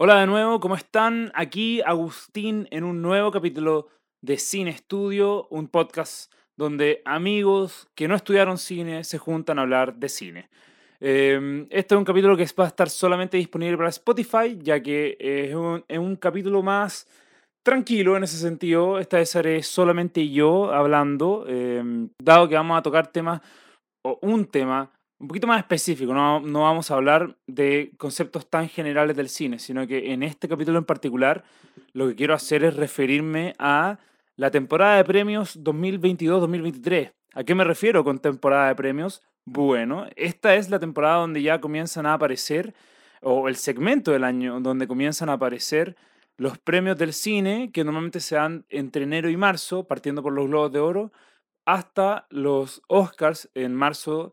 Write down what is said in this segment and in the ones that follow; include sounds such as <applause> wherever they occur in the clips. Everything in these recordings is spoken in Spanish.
Hola de nuevo, ¿cómo están? Aquí Agustín en un nuevo capítulo de Cine Estudio, un podcast donde amigos que no estudiaron cine se juntan a hablar de cine. Em, este es un capítulo que va a estar solamente disponible para Spotify, ya que es un, capítulo más tranquilo en ese sentido. Esta vez seré solamente yo hablando, em, dado que vamos a tocar temas, o un tema un poquito más específico, no, no vamos a hablar de conceptos tan generales del cine, sino que en este capítulo en particular lo que quiero hacer es referirme a la temporada de premios 2022-2023. ¿A qué me refiero con temporada de premios? Bueno, esta es la temporada donde ya comienzan a aparecer, o el segmento del año donde comienzan a aparecer los premios del cine, que normalmente se dan entre enero y marzo, partiendo por los Globos de Oro, hasta los Oscars en marzo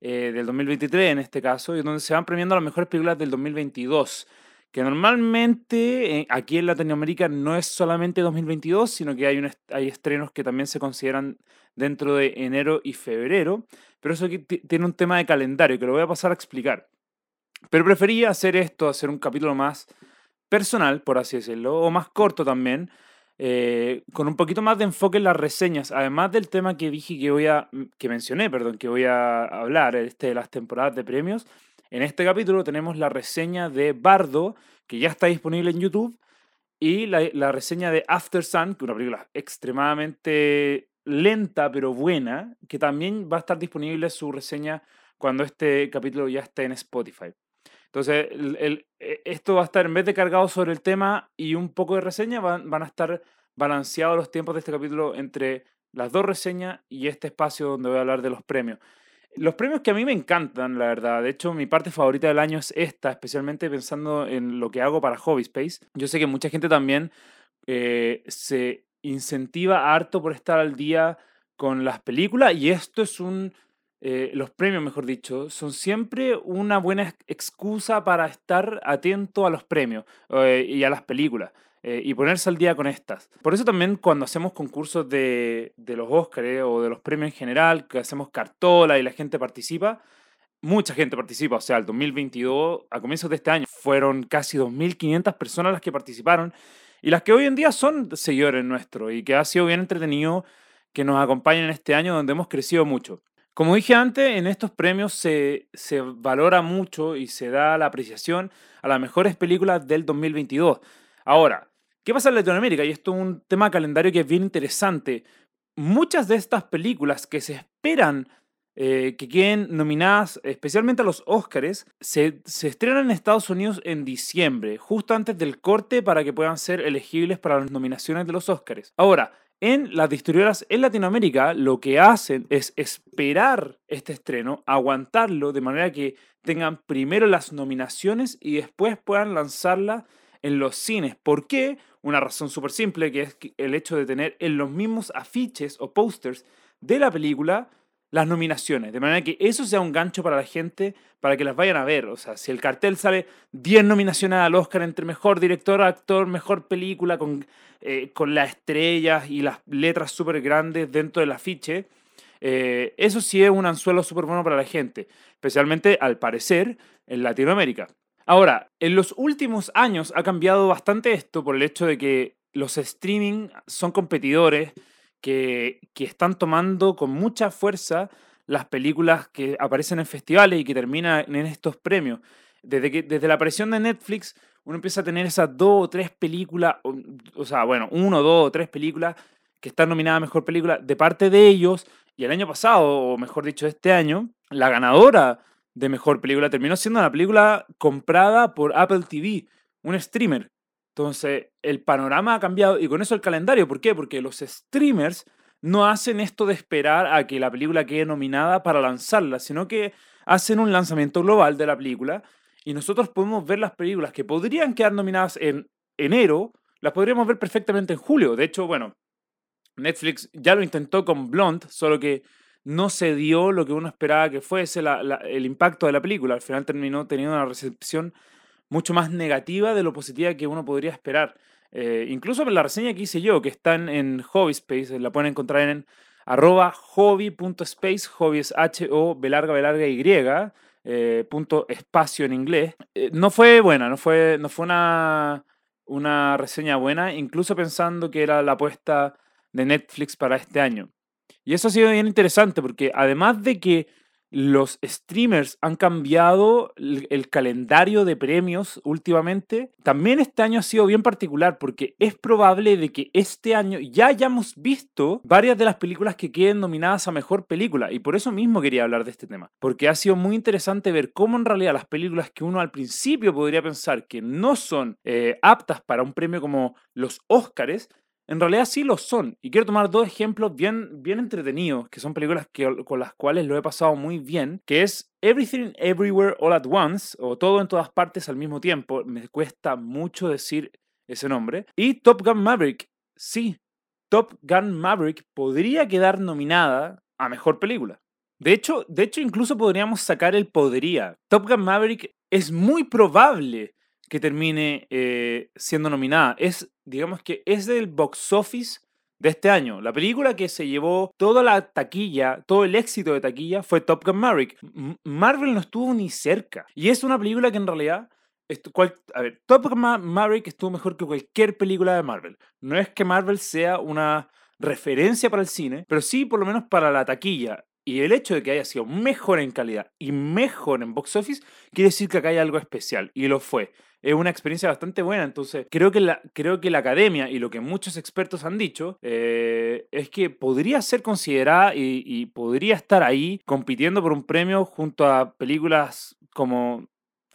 eh, del 2023 en este caso, y donde se van premiando las mejores películas del 2022, que normalmente eh, aquí en Latinoamérica no es solamente 2022, sino que hay, hay estrenos que también se consideran dentro de enero y febrero, pero eso tiene un tema de calendario que lo voy a pasar a explicar. Pero prefería hacer esto, hacer un capítulo más personal, por así decirlo, o más corto también, eh, con un poquito más de enfoque en las reseñas, además del tema que dije que voy a, que mencioné, perdón, que voy a hablar, este de las temporadas de premios. En este capítulo tenemos la reseña de Bardo, que ya está disponible en YouTube, y la, la reseña de After Sun, que es una película extremadamente lenta pero buena, que también va a estar disponible su reseña cuando este capítulo ya esté en Spotify. Entonces, el, e, esto va a estar, en vez de cargado sobre el tema y un poco de reseña, van, van a estar balanceados los tiempos de este capítulo entre las dos reseñas y este espacio donde voy a hablar de los premios. Los premios que a mí me encantan, la verdad. De hecho, mi parte favorita del año es esta, especialmente pensando en lo que hago para Hobby Space. Yo sé que mucha gente también eh, se incentiva harto por estar al día con las películas y esto es un eh, los premios, mejor dicho, son siempre una buena excusa para estar atento a los premios eh, y a las películas eh, y ponerse al día con estas. Por eso también cuando hacemos concursos de, de los Oscars o de los premios en general, que hacemos cartola y la gente participa, mucha gente participa, o sea, el 2022, a comienzos de este año, fueron casi 2.500 personas las que participaron y las que hoy en día son seguidores nuestros y que ha sido bien entretenido que nos acompañen este año donde hemos crecido mucho. Como dije antes, en estos premios se, se, valora mucho y se da la apreciación a las mejores películas del 2022. Ahora, ¿qué pasa en Latinoamérica? Y esto es un tema calendario que es bien interesante. Muchas de estas películas que se esperan eh, que queden nominadas, especialmente a los Oscars, se, se estrenan en Estados Unidos en diciembre, justo antes del corte para que puedan ser elegibles para las nominaciones de los Oscars. Ahora, en las distribuidoras en Latinoamérica lo que hacen es esperar este estreno, aguantarlo de manera que tengan primero las nominaciones y después puedan lanzarla en los cines. ¿Por qué? Una razón súper simple, que es el hecho de tener en los mismos afiches o posters de la película las nominaciones, de manera que eso sea un gancho para la gente, para que las vayan a ver. O sea, si el cartel sale 10 nominaciones al Oscar entre mejor director, actor, mejor película, con, eh, con las estrellas y las letras súper grandes dentro del afiche, eh, eso sí es un anzuelo súper bueno para la gente, especialmente al parecer en Latinoamérica. Ahora, en los últimos años ha cambiado bastante esto por el hecho de que los streaming son competidores que, están tomando con mucha fuerza las películas que aparecen en festivales y que terminan en estos premios. Desde, que, desde la aparición de Netflix, uno empieza a tener esas dos o tres películas, o, sea, bueno, uno, dos o tres películas que están nominadas a Mejor Película de parte de ellos. Y el año pasado, o mejor dicho, este año, la ganadora de Mejor Película terminó siendo una película comprada por Apple TV, un streamer. Entonces, el panorama ha cambiado y con eso el calendario. ¿Por qué? Porque los streamers no hacen esto de esperar a que la película quede nominada para lanzarla, sino que hacen un lanzamiento global de la película y nosotros podemos ver las películas que podrían quedar nominadas en enero, las podríamos ver perfectamente en julio. De hecho, bueno, Netflix ya lo intentó con Blonde, solo que no se dio lo que uno esperaba que fuese el impacto de la película. Al final terminó teniendo una recepción mucho más negativa de lo positiva que uno podría esperar. Eh, incluso la reseña que hice yo, que está en, Hobby Space, la pueden encontrar en arroba hobby.space, hobby es H-O, B larga, B larga, Y, eh, punto espacio en inglés. Eh, no fue buena, no fue, no fue una, una reseña buena, incluso pensando que era la apuesta de Netflix para este año. Y eso ha sido bien interesante porque además de que los streamers han cambiado el, calendario de premios últimamente. También este año ha sido bien particular porque es probable de que este año ya hayamos visto varias de las películas que queden nominadas a mejor película y por eso mismo quería hablar de este tema, porque ha sido muy interesante ver cómo en realidad las películas que uno al principio podría pensar que no son eh, aptas para un premio como los Óscares en realidad sí lo son. Y quiero tomar dos ejemplos bien, bien entretenidos, que son películas con las cuales lo he pasado muy bien, que es Everything Everywhere All at Once, o Todo en todas partes al mismo tiempo. Me cuesta mucho decir ese nombre. Y Top Gun Maverick. Sí, Top Gun Maverick podría quedar nominada a Mejor Película. De hecho, de hecho, incluso podríamos sacar el podría. Top Gun Maverick es muy probable que termine eh, siendo nominada. Es, digamos que es del box office de este año. La película que se llevó toda la taquilla, todo el éxito de taquilla fue Top Gun Maverick. Marvel no estuvo ni cerca. Y es una película que en realidad... a ver, Top Gun Maverick estuvo mejor que cualquier película de Marvel. No es que Marvel sea una referencia para el cine, pero sí por lo menos para la taquilla. Y el hecho de que haya sido mejor en calidad y mejor en box office quiere decir que acá hay algo especial. Y lo fue es una experiencia bastante buena. Entonces, creo que la, creo que la academia y lo que muchos expertos han dicho eh, es que podría ser considerada y, podría estar ahí compitiendo por un premio junto a películas como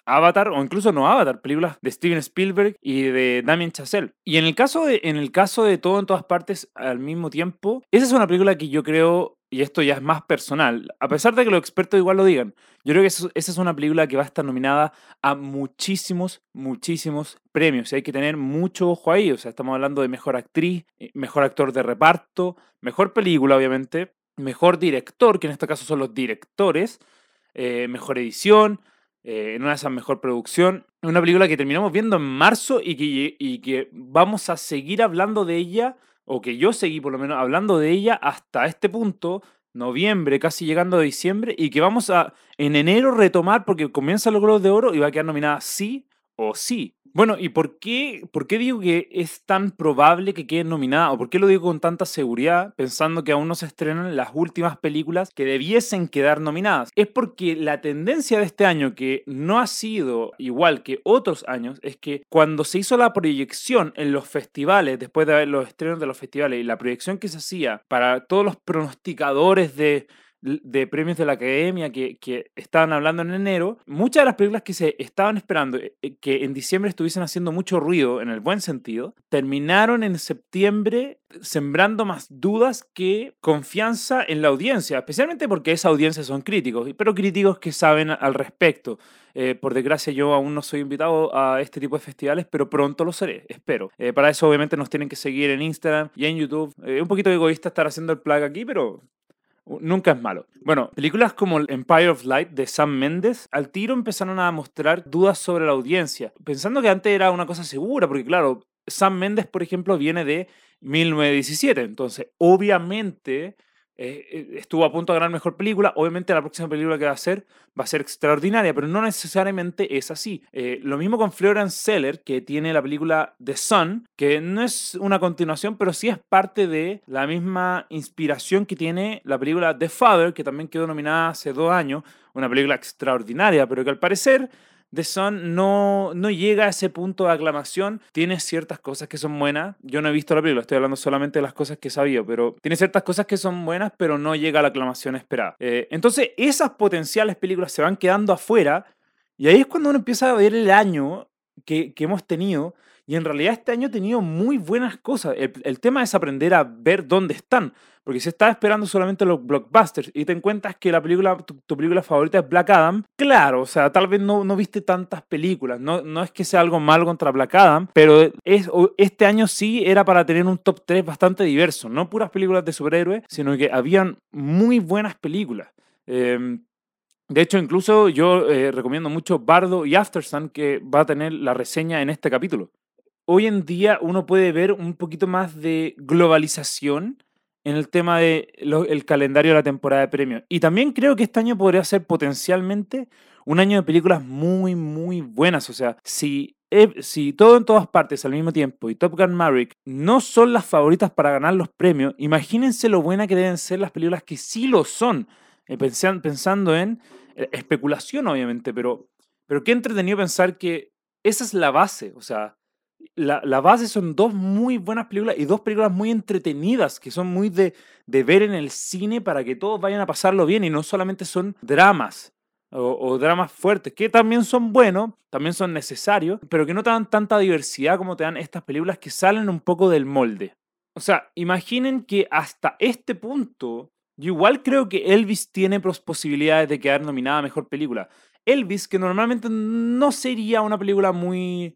Avatar o incluso no Avatar, películas de Steven Spielberg y de Damien Chazelle. Y en el caso en el caso de todo en todas partes al mismo tiempo, esa es una película que yo creo y esto ya es más personal, a pesar de que los expertos igual lo digan, yo creo que esa es una película que va a estar nominada a muchísimos, muchísimos premios. Y hay que tener mucho ojo ahí. O sea, estamos hablando de mejor actriz, eh, mejor actor de reparto, mejor película, obviamente, mejor director, que en este caso son los directores, eh, mejor edición, eh, en una de esas mejor producción. Una película que terminamos viendo en marzo y que, y que vamos a seguir hablando de ella o que yo seguí por lo menos hablando de ella hasta este punto, noviembre, casi llegando a diciembre, y que vamos a en enero retomar porque comienza los Globos de Oro y va a quedar nominada sí o sí. Bueno, ¿y por qué, por qué digo que es tan probable que quede nominada? ¿O por qué lo digo con tanta seguridad, pensando que aún no se estrenan las últimas películas que debiesen quedar nominadas? Es porque la tendencia de este año, que no ha sido igual que otros años, es que cuando se hizo la proyección en los festivales, después de ver los estrenos de los festivales, y la proyección que se hacía para todos los pronosticadores de de premios de la academia que, que, estaban hablando en enero, muchas de las películas que se estaban esperando eh, eh, que en diciembre estuviesen haciendo mucho ruido en el buen sentido, terminaron en septiembre sembrando más dudas que confianza en la audiencia, especialmente porque esa audiencia son críticos, pero críticos que saben al respecto. Eh, por desgracia yo aún no soy invitado a este tipo de festivales, pero pronto lo seré, espero. para eso obviamente nos tienen que seguir en Instagram y en YouTube. Es un poquito egoísta estar haciendo el plug aquí, pero Nunca es malo. Bueno, películas como Empire of Light de Sam Mendes al tiro empezaron a mostrar dudas sobre la audiencia, pensando que antes era una cosa segura, porque claro, Sam Mendes, por ejemplo, viene de 1917, entonces obviamente eh, eh, estuvo a punto de ganar mejor película. Obviamente la próxima película que va a hacer va a ser extraordinaria, pero no necesariamente es así. Eh, lo mismo con Florence Seller, que tiene la película The Sun, que no es una continuación, pero sí es parte de la misma inspiración que tiene la película The Father, que también quedó nominada hace dos años, una película extraordinaria, pero que al parecer The Sun no, no llega a ese punto de aclamación. Tiene ciertas cosas que son buenas. Yo no he visto la película, estoy hablando solamente de las cosas que he sabido, pero tiene ciertas cosas que son buenas, pero no llega a la aclamación esperada. Eh, entonces, esas potenciales películas se van quedando afuera y ahí es cuando uno empieza a ver el año que, que hemos tenido. Y en realidad este año ha tenido muy buenas cosas. El, el, tema es aprender a ver dónde están. Porque si estás esperando solamente los blockbusters y te encuentras que la película, tu, película favorita es Black Adam, claro, o sea, tal vez no, no viste tantas películas. No, no es que sea algo malo contra Black Adam, pero es, este año sí era para tener un top 3 bastante diverso. No puras películas de superhéroes, sino que habían muy buenas películas. Em, de hecho, incluso yo eh, recomiendo mucho Bardo y Aftersun, que va a tener la reseña en este capítulo. Hoy en día uno puede ver un poquito más de globalización en el tema del el calendario de la temporada de premios. Y también creo que este año podría ser potencialmente un año de películas muy, muy buenas. O sea, si, si todo en todas partes al mismo tiempo y Top Gun Maverick no son las favoritas para ganar los premios, imagínense lo buena que deben ser las películas que sí lo son. Eh, pensando en eh, especulación, obviamente, pero, pero qué entretenido pensar que esa es la base. O sea, la, base son dos muy buenas películas y dos películas muy entretenidas, que son muy de, ver en el cine para que todos vayan a pasarlo bien y no solamente son dramas o, dramas fuertes, que también son buenos, también son necesarios, pero que no te dan tanta diversidad como te dan estas películas que salen un poco del molde. O sea, imaginen que hasta este punto, yo igual creo que Elvis tiene posibilidades de quedar nominada a Mejor Película. Elvis, que normalmente no sería una película muy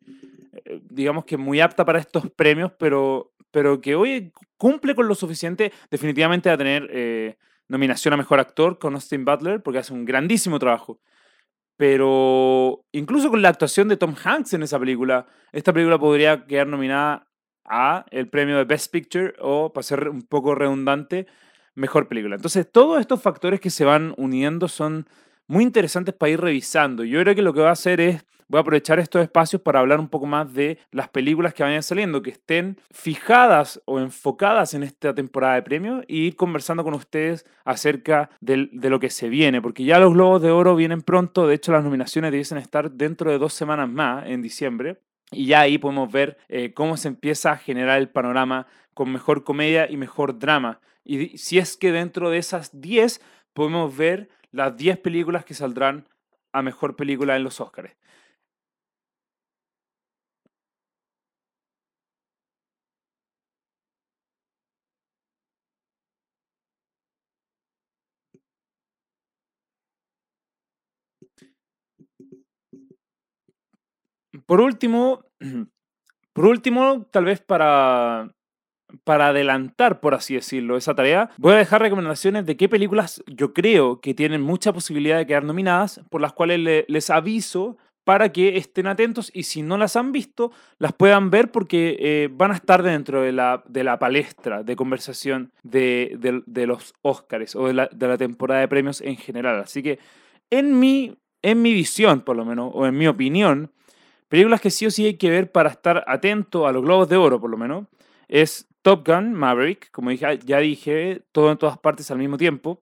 digamos que muy apta para estos premios, pero, pero que hoy cumple con lo suficiente definitivamente a tener eh, nominación a Mejor Actor con Austin Butler, porque hace un grandísimo trabajo. Pero incluso con la actuación de Tom Hanks en esa película, esta película podría quedar nominada a el premio de Best Picture o, para ser un poco redundante, Mejor Película. Entonces, todos estos factores que se van uniendo son muy interesantes para ir revisando. Yo creo que lo que va a hacer es voy a aprovechar estos espacios para hablar un poco más de las películas que vayan saliendo, que estén fijadas o enfocadas en esta temporada de premios y ir conversando con ustedes acerca de, lo que se viene, porque ya los Globos de Oro vienen pronto, de hecho las nominaciones debiesen estar dentro de dos semanas más, en diciembre. Y ya ahí podemos ver eh, cómo se empieza a generar el panorama con mejor comedia y mejor drama. Y si es que dentro de esas 10 podemos ver las 10 películas que saldrán a mejor película en los Oscars. Por último, <clears throat> por último, tal vez para, para adelantar, por así decirlo, esa tarea, voy a dejar recomendaciones de qué películas yo creo que tienen mucha posibilidad de quedar nominadas, por las cuales les aviso para que estén atentos y si no las han visto, las puedan ver porque eh, van a estar dentro de la, de la palestra de conversación de, de, los Oscars o de la, de la temporada de premios en general. Así que en mi, en mi visión, por lo menos, o en mi opinión, Películas que sí o sí hay que ver para estar atento a los globos de oro, por lo menos, es Top Gun, Maverick, como dije, ya dije, todo en todas partes al mismo tiempo.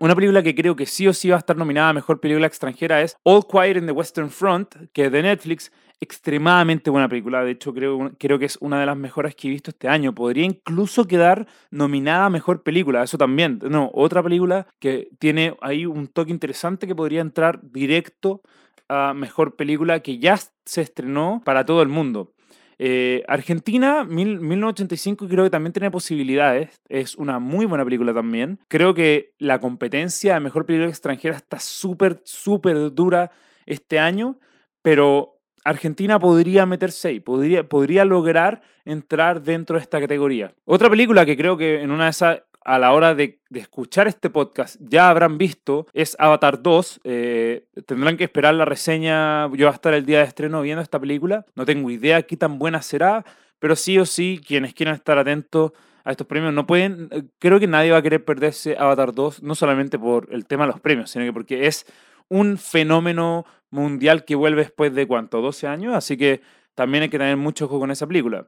Una película que creo que sí o sí va a estar nominada a Mejor Película Extranjera es All Quiet in the Western Front, que es de Netflix, extremadamente buena película. De hecho, creo, creo que es una de las mejores que he visto este año. Podría incluso quedar nominada a Mejor Película, eso también. No, otra película que tiene ahí un toque interesante que podría entrar directo mejor película que ya se estrenó para todo el mundo. Eh, Argentina, 1985, creo que también tiene posibilidades. Es una muy buena película también. Creo que la competencia de mejor película extranjera está súper, súper dura este año, pero Argentina podría meterse ahí, podría, podría lograr entrar dentro de esta categoría. Otra película que creo que en una de esas a la hora de, escuchar este podcast ya habrán visto es Avatar 2. Eh, tendrán que esperar la reseña. Yo voy a estar el día de estreno viendo esta película. No tengo idea qué tan buena será, pero sí o sí, quienes quieran estar atentos a estos premios no pueden. Eh, creo que nadie va a querer perderse Avatar 2, no solamente por el tema de los premios, sino que porque es un fenómeno mundial que vuelve después de cuánto, 12 años. Así que también hay que tener mucho ojo con esa película.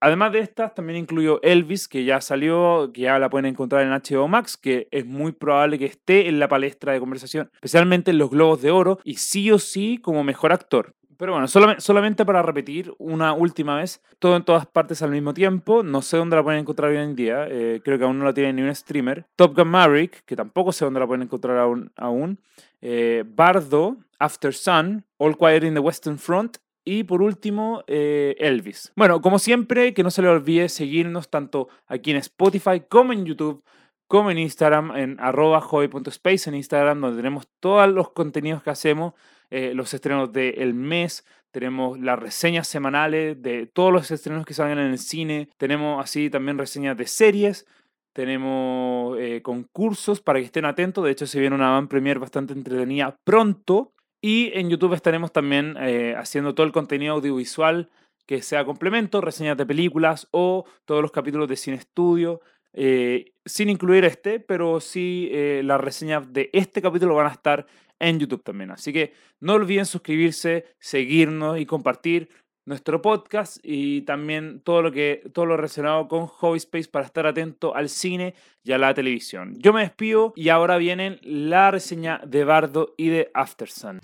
Además de estas, también incluyo Elvis, que ya salió, que ya la pueden encontrar en HBO Max, que es muy probable que esté en la palestra de conversación, especialmente en los Globos de Oro, y sí o sí como mejor actor. Pero bueno, solamente, para repetir una última vez, todo en todas partes al mismo tiempo. No sé dónde la pueden encontrar hoy en día. Eh, creo que aún no la tiene ni un streamer. Top Gun Maverick, que tampoco sé dónde la pueden encontrar aún. aún. Eh, Bardo, After Sun, All Quiet in the Western Front y por último, eh, Elvis. Bueno, como siempre, que no se le olvide seguirnos tanto aquí en Spotify como en YouTube, como en Instagram, en arroba en Instagram, donde tenemos todos los contenidos que hacemos, eh, los estrenos del mes, tenemos las reseñas semanales de todos los estrenos que salgan en el cine, tenemos así también reseñas de series, tenemos eh, concursos para que estén atentos, de hecho se viene una van premier bastante entretenida pronto, y en YouTube estaremos también eh, haciendo todo el contenido audiovisual que sea complemento, reseñas de películas o todos los capítulos de Cine Estudio, eh, sin incluir este, pero sí eh, las reseñas de este capítulo van a estar en YouTube también. Así que no olviden suscribirse, seguirnos y compartir nuestro podcast y también todo lo que todo lo relacionado con Hobby Space para estar atento al cine y a la televisión. Yo me despido y ahora vienen la reseña de Bardo y de Aftersun.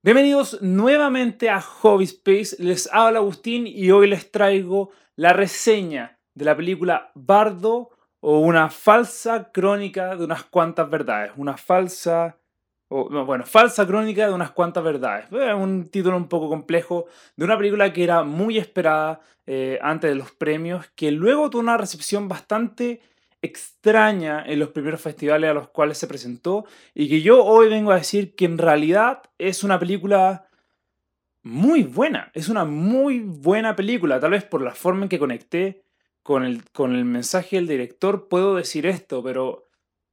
Bienvenidos nuevamente a Hobby Space. Les habla Agustín y hoy les traigo la reseña de la película Bardo o una falsa crónica de unas cuantas verdades. Una falsa. Bueno, falsa crónica de unas cuantas verdades. Es un título un poco complejo de una película que era muy esperada eh, antes de los premios, que luego tuvo una recepción bastante extraña en los primeros festivales a los cuales se presentó y que yo hoy vengo a decir que en realidad es una película muy buena, es una muy buena película, tal vez por la forma en que conecté con el, con el mensaje del director puedo decir esto, pero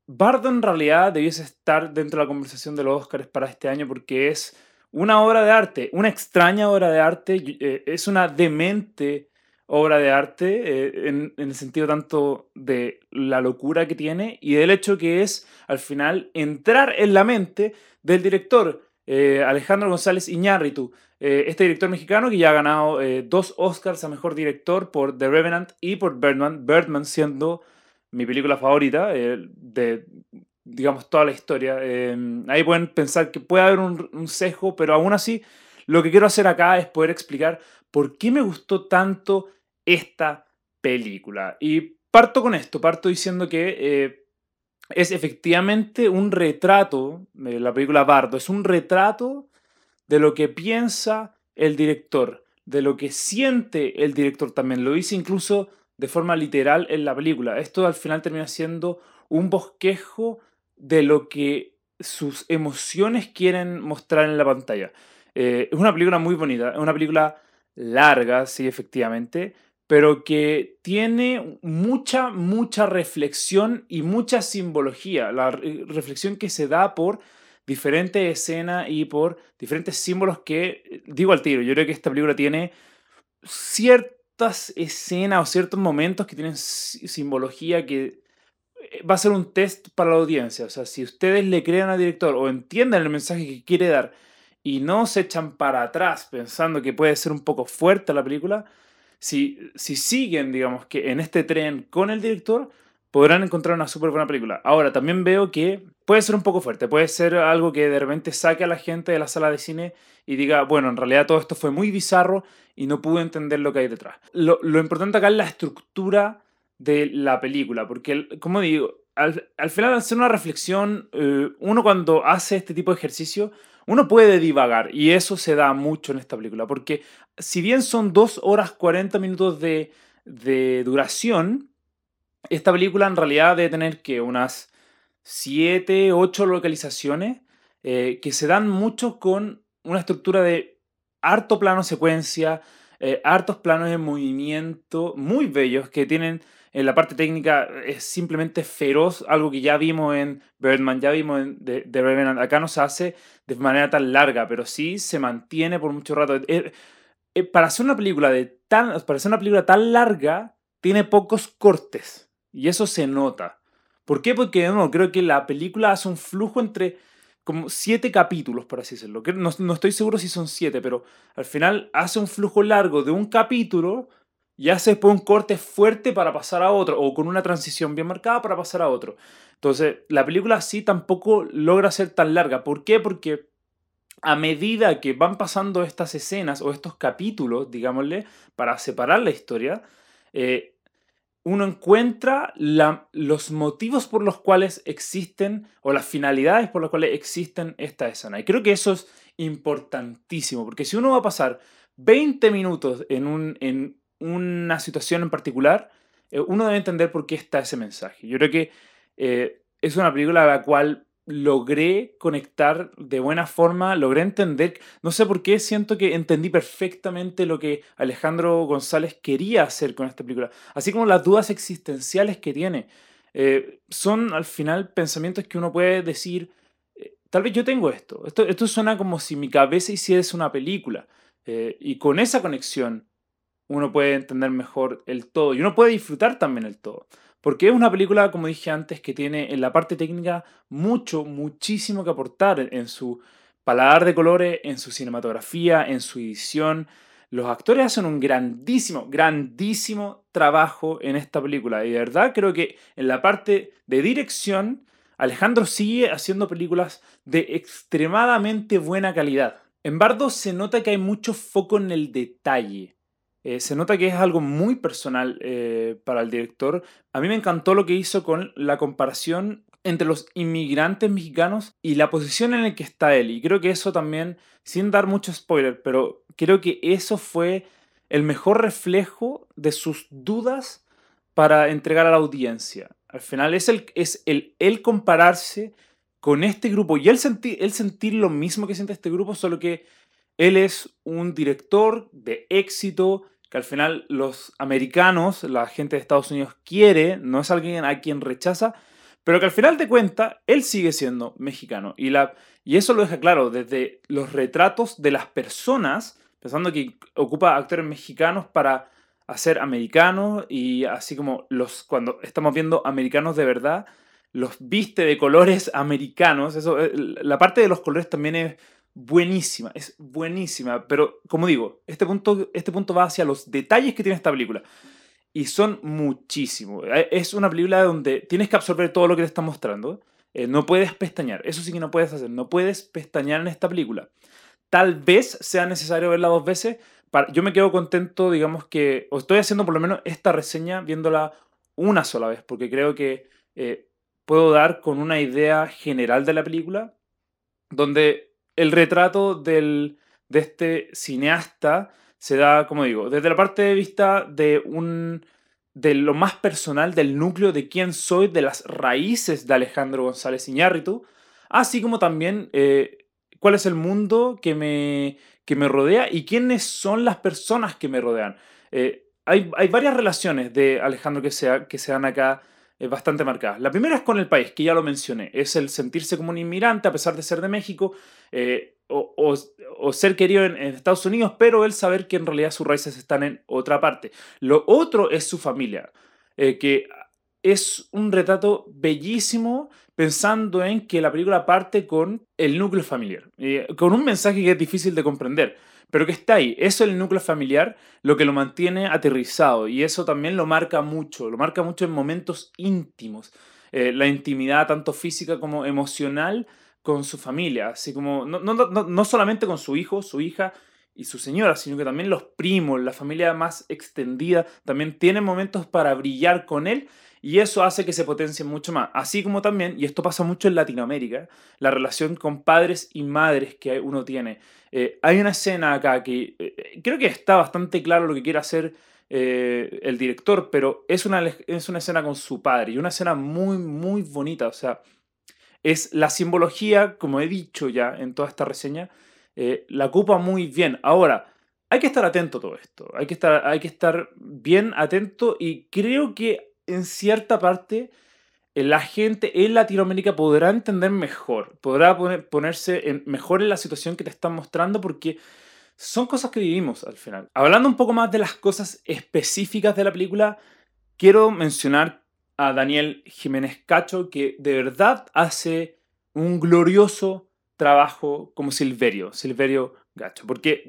Bardo en realidad debiese estar dentro de la conversación de los Oscars para este año porque es una obra de arte, una extraña obra de arte, eh, es una demente obra de arte eh, en, el sentido tanto de la locura que tiene y del hecho que es al final entrar en la mente del director eh, Alejandro González Iñárritu, eh, este director mexicano que ya ha ganado eh, dos Oscars a Mejor Director por The Revenant y por Birdman, Birdman siendo mi película favorita de, digamos, toda la historia. ahí pueden pensar que puede haber un, un sesgo, pero aún así lo que quiero hacer acá es poder explicar por qué me gustó tanto esta película. Y parto con esto, parto diciendo que es efectivamente un retrato, de la película Bardo, es un retrato de lo que piensa el director, de lo que siente el director también. Lo dice incluso de forma literal en la película. Esto al final termina siendo un bosquejo de lo que sus emociones quieren mostrar en la pantalla. Eh, es una película muy bonita, es una película larga, sí, efectivamente, pero que tiene mucha, mucha reflexión y mucha simbología. La reflexión que se da por diferentes escenas y por diferentes símbolos que, digo al tiro, yo creo que esta película tiene ciertas escenas o ciertos momentos que tienen simbología que eh, va a ser un test para la audiencia. O sea, si ustedes le crean al director o entienden el mensaje que quiere dar y no se echan para atrás pensando que puede ser un poco fuerte la película, si, si siguen, digamos, que en este tren con el director, podrán encontrar una súper buena película. Ahora, también veo que puede ser un poco fuerte, puede ser algo que de repente saque a la gente de la sala de cine y diga, bueno, en realidad todo esto fue muy bizarro y no pude entender lo que hay detrás. Lo, importante acá es la estructura de la película, porque, como digo, al, al final, al hacer una reflexión, eh, uno cuando hace este tipo de ejercicio, uno puede divagar y eso se da mucho en esta película, porque si bien son 2 horas 40 minutos de, duración, esta película en realidad debe tener que unas 7, 8 localizaciones eh, que se dan mucho con una estructura de harto plano secuencia, eh, hartos planos en movimiento muy bellos que tienen en la parte técnica es simplemente feroz, algo que ya vimos en Birdman, ya vimos en The, Revenant. Acá no se hace de manera tan larga, pero sí se mantiene por mucho rato. Eh, para hacer una película de tan, para hacer una película tan larga, tiene pocos cortes. Y eso se nota. ¿Por qué? Porque no, creo que la película hace un flujo entre como siete capítulos, por así decirlo. No, no estoy seguro si son siete, pero al final hace un flujo largo de un capítulo y hace después un corte fuerte para pasar a otro, o con una transición bien marcada para pasar a otro. Entonces, la película sí tampoco logra ser tan larga. ¿Por qué? Porque a medida que van pasando estas escenas o estos capítulos, digámosle, para separar la historia, eh, uno encuentra los motivos por los cuales existen o las finalidades por las cuales existen esta escena. Y creo que eso es importantísimo, porque si uno va a pasar 20 minutos en, un, una situación en particular, eh, uno debe entender por qué está ese mensaje. Yo creo que eh, es una película a la cual logré conectar de buena forma, logré entender, no sé por qué siento que entendí perfectamente lo que Alejandro González quería hacer con esta película, así como las dudas existenciales que tiene. Eh, son al final pensamientos que uno puede decir, tal vez yo tengo esto. esto, esto suena como si mi cabeza hiciese una película, y con esa conexión uno puede entender mejor el todo y uno puede disfrutar también el todo. Porque es una película, como dije antes, que tiene en la parte técnica mucho, muchísimo que aportar en su paladar de colores, en su cinematografía, en su edición. Los actores hacen un grandísimo, grandísimo trabajo en esta película. Y de verdad creo que en la parte de dirección, Alejandro sigue haciendo películas de extremadamente buena calidad. En Bardo se nota que hay mucho foco en el detalle. Eh, se nota que es algo muy personal eh, para el director. A mí me encantó lo que hizo con la comparación entre los inmigrantes mexicanos y la posición en la que está él. Y creo que eso también, sin dar mucho spoiler, pero creo que eso fue el mejor reflejo de sus dudas para entregar a la audiencia. Al final es el, es el, el compararse con este grupo y él sentir, él sentir lo mismo que siente este grupo, solo que él es un director de éxito que al final los americanos, la gente de Estados Unidos quiere, no es alguien a quien rechaza, pero que al final de cuentas él sigue siendo mexicano. Y, la, y eso lo deja claro desde los retratos de las personas, pensando que ocupa actores mexicanos para hacer americanos y así como los cuando estamos viendo americanos de verdad, los viste de colores <laughs> americanos. Eso, eh, la parte de los colores también es buenísima, es buenísima. Pero como digo, este punto, este punto va hacia los detalles que tiene esta película. Y son muchísimos. Eh, es una película donde tienes que absorber todo lo que te está mostrando. Eh, no puedes pestañear. Eso sí que no puedes hacer. No puedes pestañear en esta película. Tal vez sea necesario verla dos veces. Para, yo me quedo contento, digamos que, o estoy haciendo por lo menos esta reseña viéndola una sola vez, porque creo que puedo dar con una idea general de la película, donde el retrato del, de este cineasta se da, como digo, desde la parte de vista de un de lo más personal del núcleo de quién soy, de las raíces de Alejandro González Iñárritu, así como también eh, cuál es el mundo que me, que me rodea y quiénes son las personas que me rodean. Eh, hay, hay, varias relaciones de Alejandro que se, que se dan acá bastante marcada. La primera es con el país, que ya lo mencioné, es el sentirse como un inmigrante a pesar de ser de México eh, o, ser querido en, Estados Unidos, pero él saber que en realidad sus raíces están en otra parte. Lo otro es su familia, eh, que es un retrato bellísimo pensando en que la película parte con el núcleo familiar, eh, con un mensaje que es difícil de comprender pero que está ahí. Eso es el núcleo familiar lo que lo mantiene aterrizado y eso también lo marca mucho, lo marca mucho en momentos íntimos. Eh, la intimidad tanto física como emocional con su familia, así como no, no, solamente con su hijo, su hija y su señora, sino que también los primos, la familia más extendida, también tienen momentos para brillar con él y eso hace que se potencie mucho más. Así como también, y esto pasa mucho en Latinoamérica, la relación con padres y madres que uno tiene. Eh, hay una escena acá que eh, creo que está bastante claro lo que quiere hacer eh, el director, pero es una, es una escena con su padre y una escena muy, muy bonita. O sea, es la simbología, como he dicho ya en toda esta reseña, la ocupa muy bien. Ahora, hay que estar atento a todo esto, hay que estar, hay que estar bien atento y creo que en cierta parte la gente en Latinoamérica podrá entender mejor, podrá ponerse mejor en la situación que te están mostrando porque son cosas que vivimos al final. Hablando un poco más de las cosas específicas de la película, quiero mencionar a Daniel Jiménez Cacho que de verdad hace un glorioso trabajo como Silverio, Silverio Gacho, porque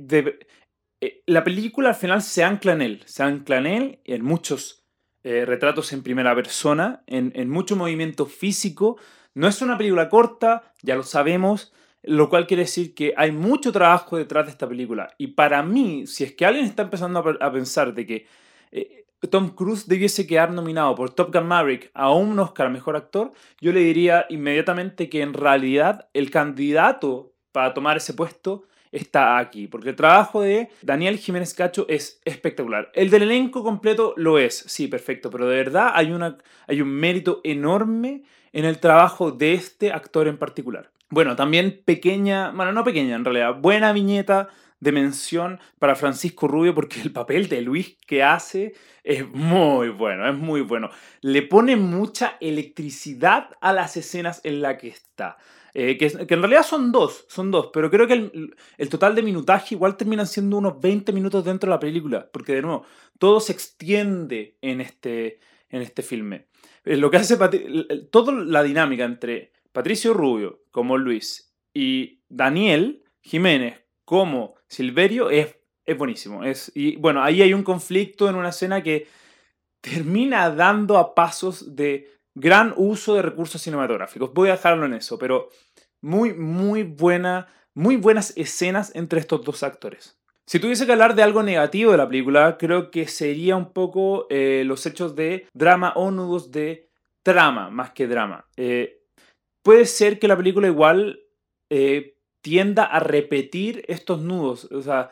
eh, la película al final se ancla en él, se ancla en él y en muchos eh, retratos en primera persona, en, mucho movimiento físico. No es una película corta, ya lo sabemos, lo cual quiere decir que hay mucho trabajo detrás de esta película. Y para mí, si es que alguien está empezando a, pensar de que eh, Tom Cruise debiese quedar nominado por Top Gun Maverick a un Oscar Mejor Actor, yo le diría inmediatamente que en realidad el candidato para tomar ese puesto está aquí, porque el trabajo de Daniel Jiménez Cacho es espectacular. El del elenco completo lo es, sí, perfecto, pero de verdad hay, una, hay un mérito enorme en el trabajo de este actor en particular. Bueno, también pequeña, bueno, no pequeña en realidad, buena viñeta de mención para Francisco Rubio porque el papel de Luis que hace es muy bueno, es muy bueno. Le pone mucha electricidad a las escenas en las que está. Eh, que, en realidad son dos, son dos, pero creo que el, total de minutaje igual terminan siendo unos 20 minutos dentro de la película, porque de nuevo, todo se extiende en este, en este filme. Eh, lo que hace toda la dinámica entre Patricio Rubio como Luis y Daniel Jiménez como Silverio es, es buenísimo. Es, y bueno, ahí hay un conflicto en una escena que termina dando a pasos de gran uso de recursos cinematográficos. Voy a dejarlo en eso, pero muy, muy buena, muy buenas escenas entre estos dos actores. Si tuviese que hablar de algo negativo de la película, creo que sería un poco eh, los hechos de drama o nudos de trama más que drama. Eh, puede ser que la película igual eh, tienda a repetir estos nudos, o sea,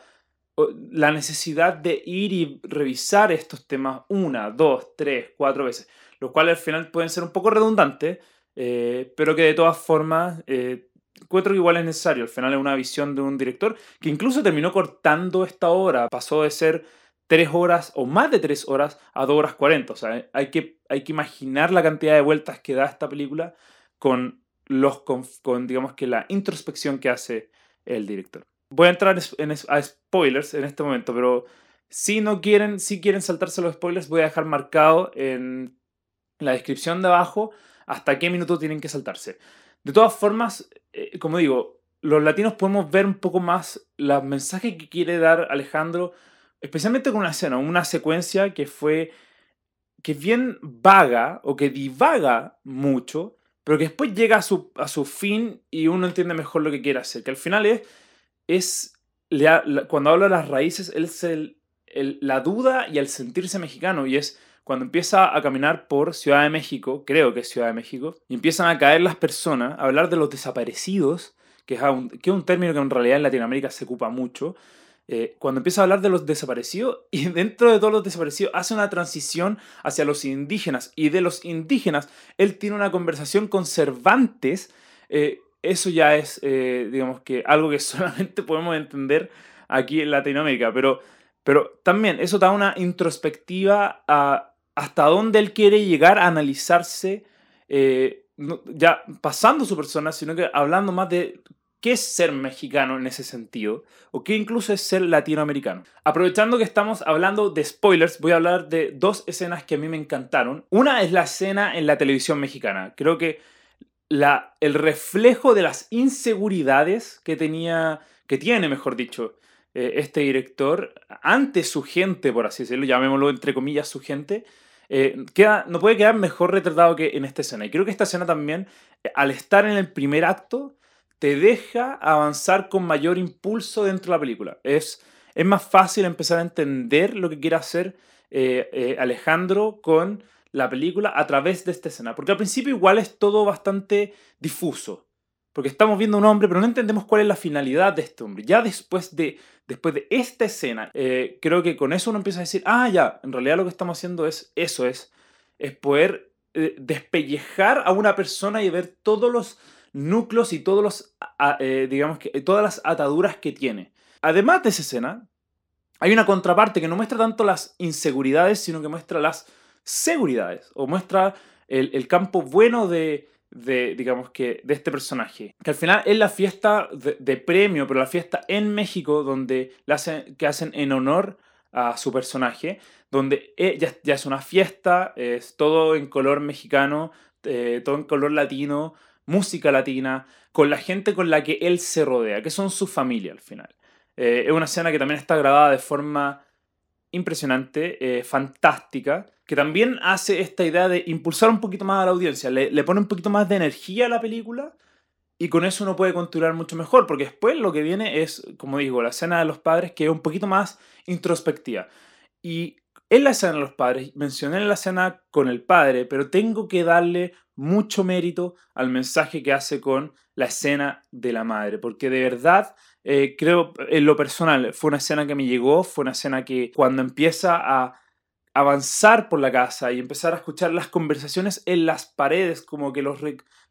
la necesidad de ir y revisar estos temas una, dos, tres, cuatro veces, los cuales al final pueden ser un poco redundantes, eh, pero que de todas formas eh, encuentro que igual es necesario. Al final es una visión de un director que incluso terminó cortando esta obra, pasó de ser tres horas o más de tres horas a dos horas cuarenta. O sea, hay que, hay que imaginar la cantidad de vueltas que da esta película con, los, con, digamos que la introspección que hace el director. Voy a entrar en, a spoilers en este momento, pero si no quieren, si quieren saltarse los spoilers, voy a dejar marcado en la descripción de abajo hasta qué minuto tienen que saltarse. De todas formas, eh, como digo, los latinos podemos ver un poco más los mensajes que quiere dar Alejandro, especialmente con una escena, una secuencia que fue que es bien vaga o que divaga mucho, pero que después llega a su, a su fin y uno entiende mejor lo que quiere hacer. Que al final es, es cuando habla de las raíces, es el, la duda y el sentirse mexicano. Y es cuando empieza a caminar por Ciudad de México, creo que es Ciudad de México, y empiezan a caer las personas, a hablar de los desaparecidos, que es un, que es un término que en realidad en Latinoamérica se ocupa mucho, eh, cuando empieza a hablar de los desaparecidos <laughs> y dentro de todos los desaparecidos hace una transición hacia los indígenas y de los indígenas él tiene una conversación con Cervantes, eh, eso ya es, eh, digamos que algo que <laughs> solamente podemos entender aquí en Latinoamérica, pero, pero también eso da una introspectiva a hasta dónde él quiere llegar a analizarse, ya pasando su persona, sino que hablando más de ¿Qué es ser mexicano en ese sentido? ¿O qué incluso es ser latinoamericano? Aprovechando que estamos hablando de spoilers, voy a hablar de dos escenas que a mí me encantaron. Una es la escena en la televisión mexicana. Creo que la, el reflejo de las inseguridades que tenía, que tiene, mejor dicho, eh, este director ante su gente, por así decirlo, llamémoslo entre comillas su gente, eh, queda, no puede quedar mejor retratado que en esta escena. Y creo que esta escena también, eh, al estar en el primer acto, te deja avanzar con mayor impulso dentro de la película. Es, es más fácil empezar a entender lo que quiere hacer eh, eh, Alejandro con la película a través de esta escena. Porque al principio igual es todo bastante difuso. Porque estamos viendo un hombre, pero no entendemos cuál es la finalidad de este hombre. Ya después de, después de esta escena, eh, creo que con eso uno empieza a decir, ah, ya, en realidad lo que estamos haciendo es eso, es, es poder despellejar a una persona y ver todos los núcleos y todos los, eh, digamos que, todas las ataduras que tiene. Además de esa escena, hay una contraparte que no muestra tanto las inseguridades, sino que muestra las seguridades, o muestra el, campo bueno de, digamos que, de este personaje. Que al final es la fiesta de, premio, pero la fiesta en México, donde la hacen, que hacen en honor a su personaje, donde eh, ya, es una fiesta, es todo en color mexicano, eh, todo en color latino, música latina, con la gente con la que él se rodea, que son su familia al final. Eh, es una escena que también está grabada de forma impresionante, eh, fantástica, que también hace esta idea de impulsar un poquito más a la audiencia, le, pone un poquito más de energía a la película y con eso uno puede continuar mucho mejor, porque después lo que viene es, como digo, la escena de los padres que es un poquito más introspectiva. Y en la escena de los padres, mencioné la escena con el padre, pero tengo que darle mucho mérito al mensaje que hace con la escena de la madre, porque de verdad eh, creo en lo personal fue una escena que me llegó, fue una escena que cuando empieza a avanzar por la casa y empezar a escuchar las conversaciones en las paredes, como que los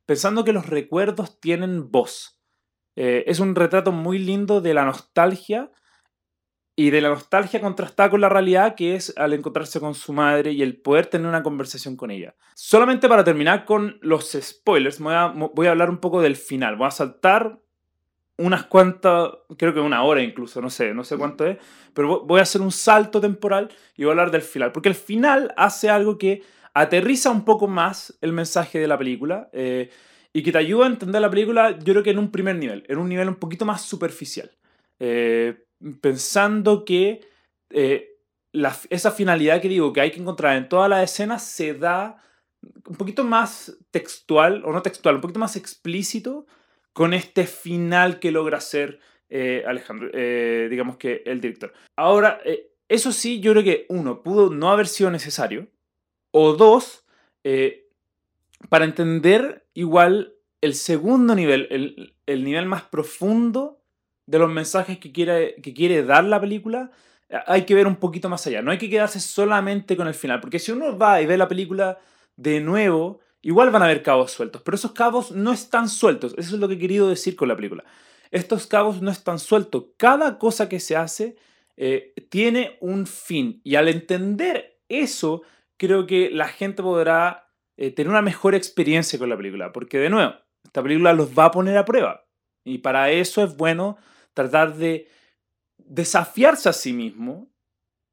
pensando que los recuerdos tienen voz. Eh, es un retrato muy lindo de la nostalgia y de la nostalgia contrastada con la realidad que es al encontrarse con su madre y el poder tener una conversación con ella. Solamente para terminar con los spoilers, voy a, voy a hablar un poco del final. Voy a saltar unas cuantas, creo que una hora incluso, no sé, no sé cuánto es, pero voy a hacer un salto temporal y voy a hablar del final, porque el final hace algo que aterriza un poco más el mensaje de la película eh, y que te ayuda a entender la película, yo creo que en un primer nivel, en un nivel un poquito más superficial, eh, pensando que eh, esa finalidad que digo que hay que encontrar en todas las escenas se da un poquito más textual, o no textual, un poquito más explícito con este final que logra hacer eh, Alejandro, eh, digamos que el director. Ahora, eso sí, yo creo que uno, pudo no haber sido necesario, o dos, para entender igual el segundo nivel, el, el, nivel más profundo de los mensajes que quiere, que quiere dar la película, hay que ver un poquito más allá. No hay que quedarse solamente con el final, porque si uno va y ve la película de nuevo, Igual van a haber cabos sueltos, pero esos cabos no están sueltos. Eso es lo que he querido decir con la película. Estos cabos no están sueltos. Cada cosa que se hace eh, tiene un fin. Y al entender eso, creo que la gente podrá eh, tener una mejor experiencia con la película. Porque de nuevo, esta película los va a poner a prueba. Y para eso es bueno tratar de desafiarse a sí mismo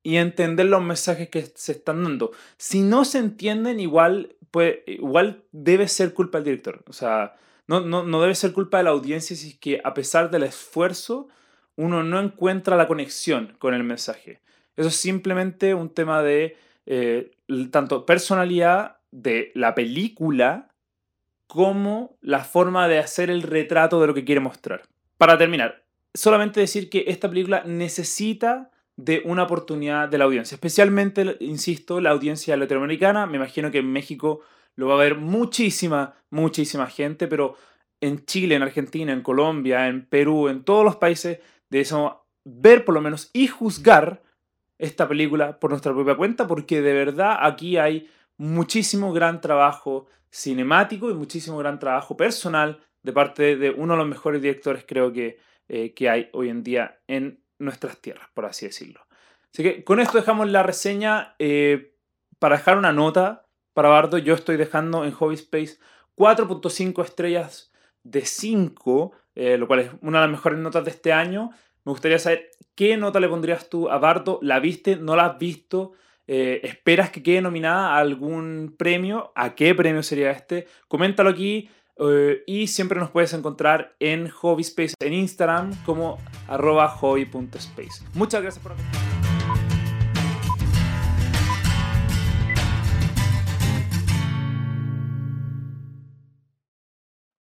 y entender los mensajes que se están dando. Si no se entienden, igual pues igual debe ser culpa del director. O sea, no, no, no debe ser culpa de la audiencia si es que a pesar del esfuerzo uno no encuentra la conexión con el mensaje. Eso es simplemente un tema de eh, tanto personalidad de la película como la forma de hacer el retrato de lo que quiere mostrar. Para terminar, solamente decir que esta película necesita de una oportunidad de la audiencia. Especialmente, insisto, la audiencia latinoamericana. Me imagino que en México lo va a ver muchísima, muchísima gente, pero en Chile, en Argentina, en Colombia, en Perú, en todos los países, debemos ver por lo menos y juzgar esta película por nuestra propia cuenta, porque de verdad aquí hay muchísimo gran trabajo cinemático y muchísimo gran trabajo personal de parte de uno de los mejores directores creo que, eh, que hay hoy en día en nuestras tierras, por así decirlo. Así que con esto dejamos la reseña. Eh, para dejar una nota para Bardo, yo estoy dejando en Hobby Space 4.5 estrellas de 5, eh, lo cual es una de las mejores notas de este año. Me gustaría saber qué nota le pondrías tú a Bardo. ¿La viste? ¿No la has visto? ¿Esperas que quede nominada a algún premio? ¿A qué premio sería este? Coméntalo aquí. Eh, y siempre nos puedes encontrar en HobbySpace en Instagram como arroba hobby.space. Muchas gracias por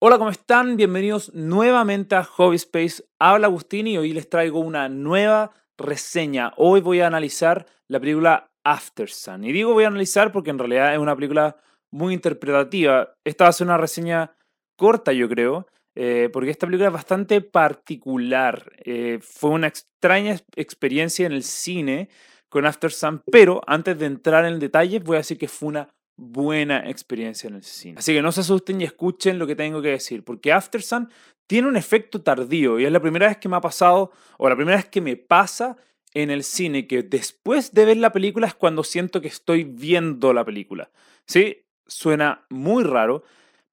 Hola, ¿cómo están? Bienvenidos nuevamente a Hobby Space. Habla Agustín y hoy les traigo una nueva reseña. Hoy voy a analizar la película After Sun. Y digo voy a analizar porque en realidad es una película muy interpretativa. Esta va a ser una reseña corta, yo creo, eh, porque esta película es bastante particular. Eh, fue una extraña experiencia en el cine con After Sun, pero antes de entrar en el detalle, voy a decir que fue una buena experiencia en el cine. Así que no se asusten y escuchen lo que tengo que decir, porque After Sun tiene un efecto tardío y es la primera vez que me ha pasado, o la primera vez que me pasa en el cine, que después de ver la película es cuando siento que estoy viendo la película. ¿Sí? Suena muy raro,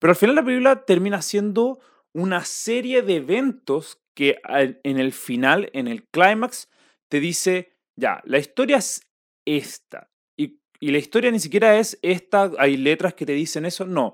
pero al final la película termina siendo una serie de eventos que en el final, en el clímax, te dice, ya, la historia es esta. Y, la historia ni siquiera es esta, hay letras que te dicen eso, no.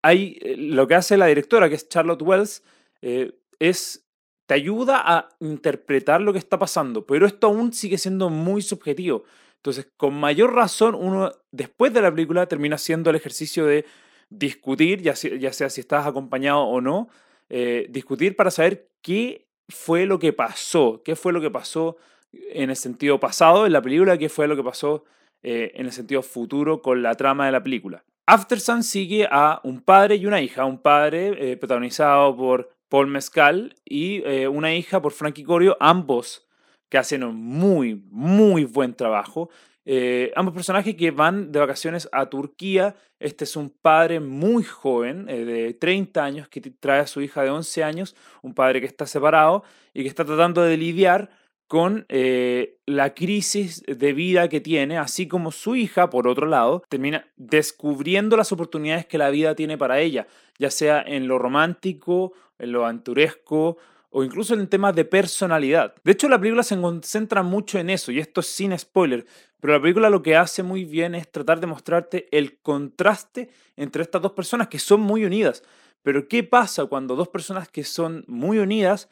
Hay, eh, lo que hace la directora, que es Charlotte Wells, eh, es te ayuda a interpretar lo que está pasando, pero esto aún sigue siendo muy subjetivo. Entonces, con mayor razón, uno después de la película termina haciendo el ejercicio de discutir, ya sea, ya sea si estás acompañado o no, eh, discutir para saber qué fue lo que pasó, qué fue lo que pasó en el sentido pasado en la película, qué fue lo que pasó eh, en el sentido futuro con la trama de la película. After Sun sigue a un padre y una hija, un padre eh, protagonizado por Paul Mescal y una hija por Frankie Corio, ambos que hacen un muy, muy buen trabajo. Eh, ambos personajes que van de vacaciones a Turquía. Este es un padre muy joven, eh, de 30 años, que trae a su hija de 11 años, un padre que está separado y que está tratando de lidiar con eh, la crisis de vida que tiene, así como su hija, por otro lado, termina descubriendo las oportunidades que la vida tiene para ella, ya sea en lo romántico, en lo aventuresco o incluso en temas de personalidad. De hecho, la película se concentra mucho en eso, y esto es sin spoiler, pero la película lo que hace muy bien es tratar de mostrarte el contraste entre estas dos personas que son muy unidas. Pero ¿qué pasa cuando dos personas que son muy unidas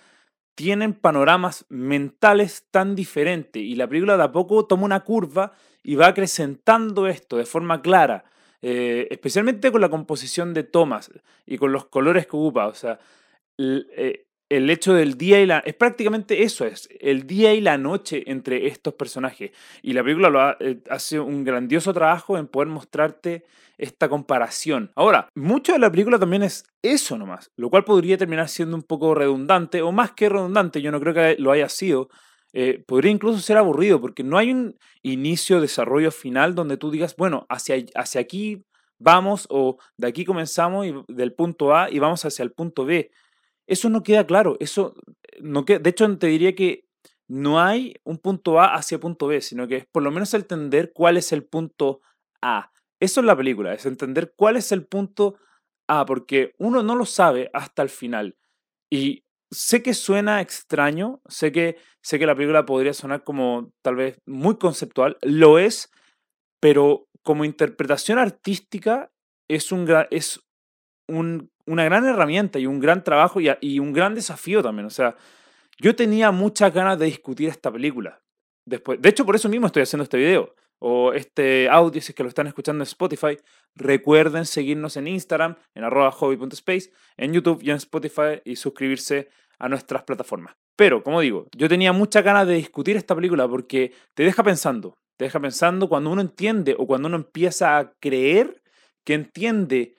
tienen panoramas mentales tan diferentes? Y la película de a poco toma una curva y va acrecentando esto de forma clara, eh, especialmente con la composición de tomas y con los colores que ocupa. O sea, eh, el hecho del día y la... Es prácticamente eso, es el día y la noche entre estos personajes. Y la película lo eh, hace un grandioso trabajo en poder mostrarte esta comparación. Ahora, mucho de la película también es eso nomás, lo cual podría terminar siendo un poco redundante, o más que redundante, yo no creo que lo haya sido. Eh, podría incluso ser aburrido, porque no hay un inicio, desarrollo final donde tú digas, bueno, hacia, hacia aquí vamos, o de aquí comenzamos y del punto A y vamos hacia el punto B. Eso no queda claro. Eso eh, no queda, de hecho, te diría que no hay un punto A hacia punto B, sino que es por lo menos entender cuál es el punto A. Eso es la película, es entender cuál es el punto A, porque uno no lo sabe hasta el final. Y sé que suena extraño, sé que, sé que la película podría sonar como tal vez muy conceptual, lo es, pero como interpretación artística es un, es un una gran herramienta y un gran trabajo y, un gran desafío también. O sea, yo tenía muchas ganas de discutir esta película. Después, de hecho, por eso mismo estoy haciendo este video o este audio, si es que lo están escuchando en Spotify. Recuerden seguirnos en Instagram, en arroba hobby.space, en YouTube y en Spotify y suscribirse a nuestras plataformas. Pero, como digo, yo tenía muchas ganas de discutir esta película porque te deja pensando, te deja pensando cuando uno entiende o cuando uno empieza a creer que entiende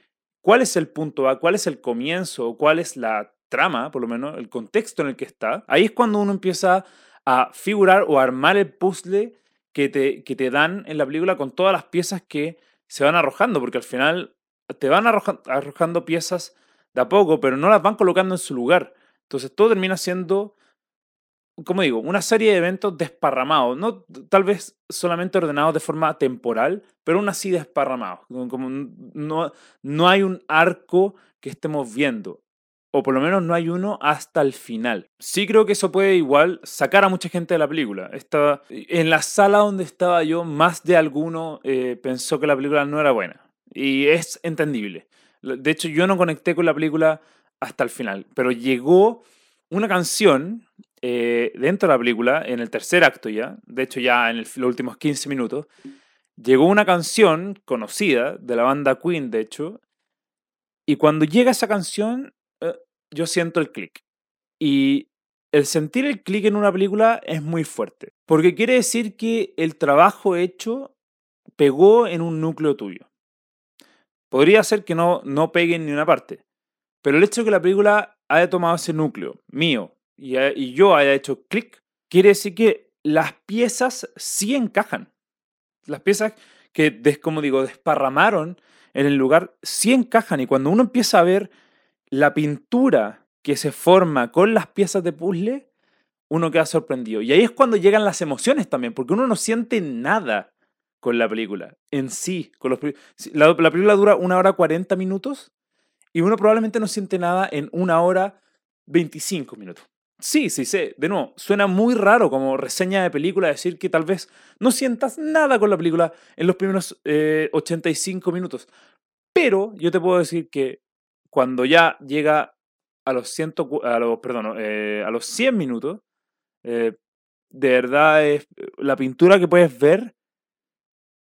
cuál es el punto A, cuál es el comienzo, cuál es la trama, por lo menos, el contexto en el que está, ahí es cuando uno empieza a figurar o armar el puzzle que te, que te dan en la película con todas las piezas que se van arrojando, porque al final te van arrojando piezas de a poco, pero no las van colocando en su lugar. Entonces todo termina siendo como digo, una serie de eventos desparramados, no tal vez solamente ordenados de forma temporal, pero aún así desparramados. Como no, no hay un arco que estemos viendo, o por lo menos no hay uno hasta el final. Sí creo que eso puede igual sacar a mucha gente de la película. Estaba, en la sala donde estaba yo, más de alguno eh, pensó que la película no era buena. Y es entendible. De hecho, yo no conecté con la película hasta el final, pero llegó una canción eh, dentro de la película, en el tercer acto ya, de hecho ya en los últimos 15 minutos, llegó una canción conocida de la banda Queen, de hecho, y cuando llega esa canción, eh, yo siento el clic. Y el sentir el clic en una película es muy fuerte, porque quiere decir que el trabajo hecho pegó en un núcleo tuyo. Podría ser que no, no pegue en ni una parte, pero el hecho de que la película haya tomado ese núcleo mío, y, yo haya hecho clic, quiere decir que las piezas sí encajan. Las piezas que, como digo, desparramaron en el lugar sí encajan. Y cuando uno empieza a ver la pintura que se forma con las piezas de puzzle, uno queda sorprendido. Y ahí es cuando llegan las emociones también, porque uno no siente nada con la película en sí. Con los, la, la película dura una hora 40 minutos y uno probablemente no siente nada en una hora 25 minutos. Sí, sí, sí. De nuevo, suena muy raro como reseña de película decir que tal vez no sientas nada con la película en los primeros 85 eh, minutos. Pero yo te puedo decir que cuando ya llega a los, ciento, a los, perdón, eh, a los 100 minutos, eh, de verdad es, la pintura que puedes ver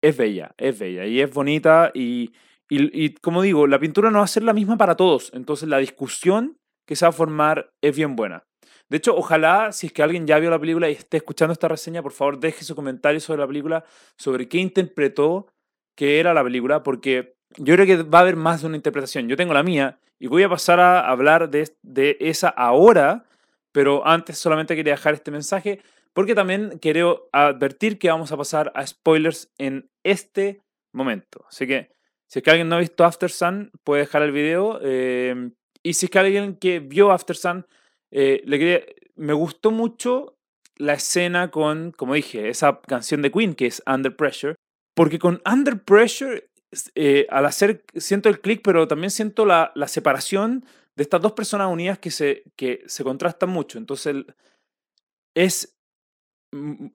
es bella, es bella y es bonita y, y, y como digo, la pintura no va a ser la misma para todos. Entonces la discusión que se va a formar es bien buena. De hecho, ojalá, si es que alguien ya vio la película y esté escuchando esta reseña, por favor deje su comentario sobre la película, sobre qué interpretó que era la película, porque yo creo que va a haber más de una interpretación. Yo tengo la mía y voy a pasar a hablar de, esa ahora, pero antes solamente quería dejar este mensaje, porque también quiero advertir que vamos a pasar a spoilers en este momento. Así que, si es que alguien no ha visto After Sun, puede dejar el video. Eh, y si es que alguien que vio After Sun eh, me gustó mucho la escena con, como dije, esa canción de Queen que es Under Pressure, porque con Under Pressure, eh, al hacer, siento el clic, pero también siento la, la, separación de estas dos personas unidas que se, que se contrastan mucho. Entonces, es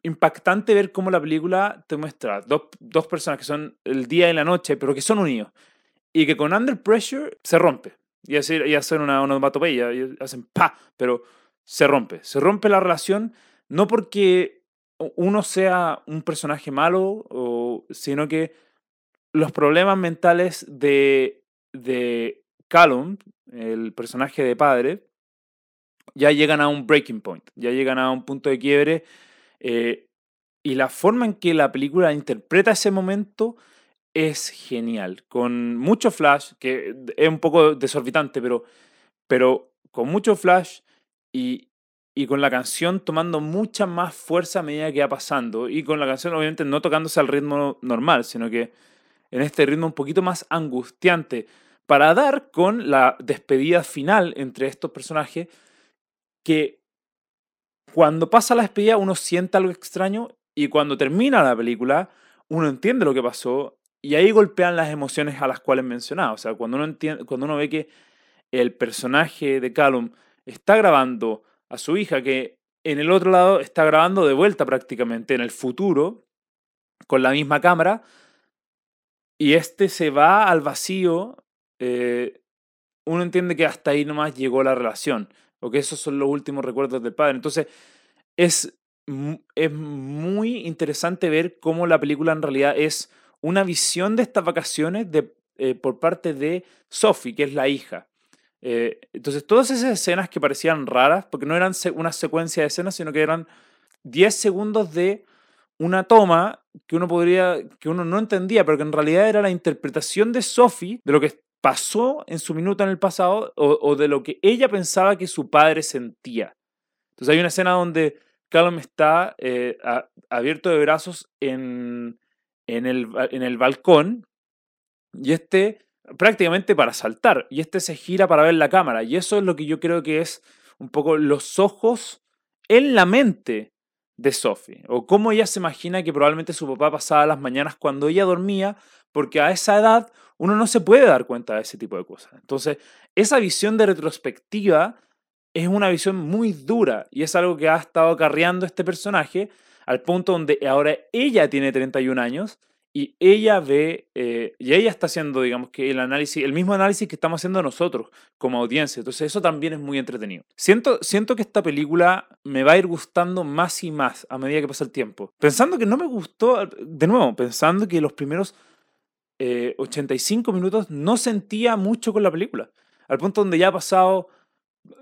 impactante ver cómo la película te muestra dos, dos personas que son el día y la noche, pero que son unidos. Y que con Under Pressure se rompe. Y hacer una onomatopeya, y hacen pa, pero se rompe. Se rompe la relación no porque uno sea un personaje malo, sino que los problemas mentales de, de Callum, el personaje de padre, ya llegan a un breaking point, ya llegan a un punto de quiebre. Eh, y la forma en que la película interpreta ese momento es genial. Con mucho flash, que es un poco desorbitante, pero, pero con mucho flash y, y con la canción tomando mucha más fuerza a medida que va pasando. Y con la canción, obviamente, no tocándose al ritmo normal, sino que en este ritmo un poquito más angustiante, para dar con la despedida final entre estos personajes, que cuando pasa la despedida uno siente algo extraño y cuando termina la película uno entiende lo que pasó y ahí golpean las emociones a las cuales mencionaba. O sea, cuando uno, cuando uno ve que el personaje de Callum está grabando a su hija, que en el otro lado está grabando de vuelta prácticamente en el futuro, con la misma cámara, y este se va al vacío, eh, uno entiende que hasta ahí nomás llegó la relación, o que esos son los últimos recuerdos del padre. Entonces, es, es muy interesante ver cómo la película en realidad es una visión de estas vacaciones de, eh, por parte de Sophie, que es la hija. Eh, entonces, todas esas escenas que parecían raras, porque no eran una secuencia de escenas, sino que eran 10 segundos de una toma que uno podría, que uno no entendía, pero que en realidad era la interpretación de Sophie de lo que pasó en su minuto en el pasado o, de lo que ella pensaba que su padre sentía. Entonces hay una escena donde Callum está eh, abierto de brazos en, en, el, en el balcón y este prácticamente para saltar. Y este se gira para ver la cámara. Y eso es lo que yo creo que es un poco los ojos en la mente de Sophie. O cómo ella se imagina que probablemente su papá pasaba las mañanas cuando ella dormía, porque a esa edad uno no se puede dar cuenta de ese tipo de cosas. Entonces, esa visión de retrospectiva es una visión muy dura y es algo que ha estado acarreando este personaje al punto donde ahora ella tiene 31 años y ella ve, eh, y ella está haciendo, digamos, que el análisis, el mismo análisis que estamos haciendo nosotros como audiencia. Entonces eso también es muy entretenido. Siento, siento que esta película me va a ir gustando más y más a medida que pasa el tiempo. Pensando que no me gustó, de nuevo, pensando que los primeros 85 eh, minutos no sentía mucho con la película. Al punto donde ya ha pasado,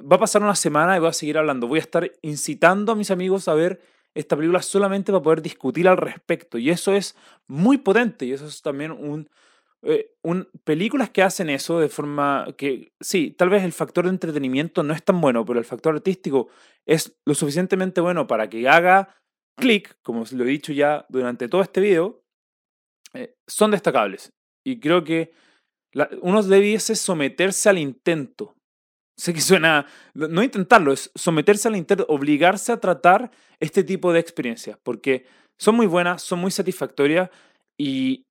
va a pasar una semana y voy a seguir hablando. Voy a estar incitando a mis amigos a ver esta película solamente para poder discutir al respecto. Y eso es muy potente y eso es también un, eh, un, películas que hacen eso de forma que, sí, tal vez el factor de entretenimiento no es tan bueno, pero el factor artístico es lo suficientemente bueno para que haga clic, como lo he dicho ya durante todo este video, eh, son destacables. Y creo que uno debiese someterse al intento sé que suena, no intentarlo, es someterse al intento, obligarse a tratar este tipo de experiencias, porque son muy buenas, son muy satisfactorias y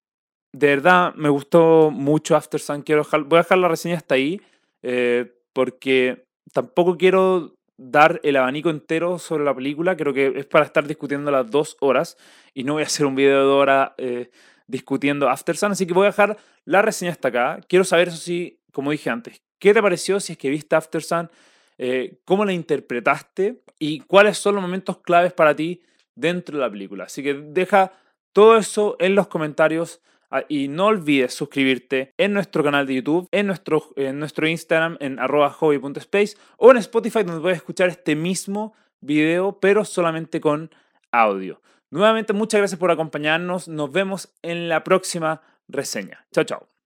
de verdad me gustó mucho After Sun. Quiero voy a dejar la reseña hasta ahí, eh, porque tampoco quiero dar el abanico entero sobre la película, creo que es para estar discutiendo las dos horas y no voy a hacer un video de hora eh, discutiendo After Sun, así que voy a dejar la reseña hasta acá. Quiero saber, eso sí, como dije antes, ¿Qué te pareció si es que viste After Sun? Eh, ¿Cómo la interpretaste? ¿Y cuáles son los momentos claves para ti dentro de la película? Así que deja todo eso en los comentarios ah, y no olvides suscribirte en nuestro canal de YouTube, en nuestro, en nuestro Instagram, en arroba hobby.space o en Spotify donde puedes escuchar este mismo video, pero solamente con audio. Nuevamente, muchas gracias por acompañarnos. Nos vemos en la próxima reseña. Chao, chao.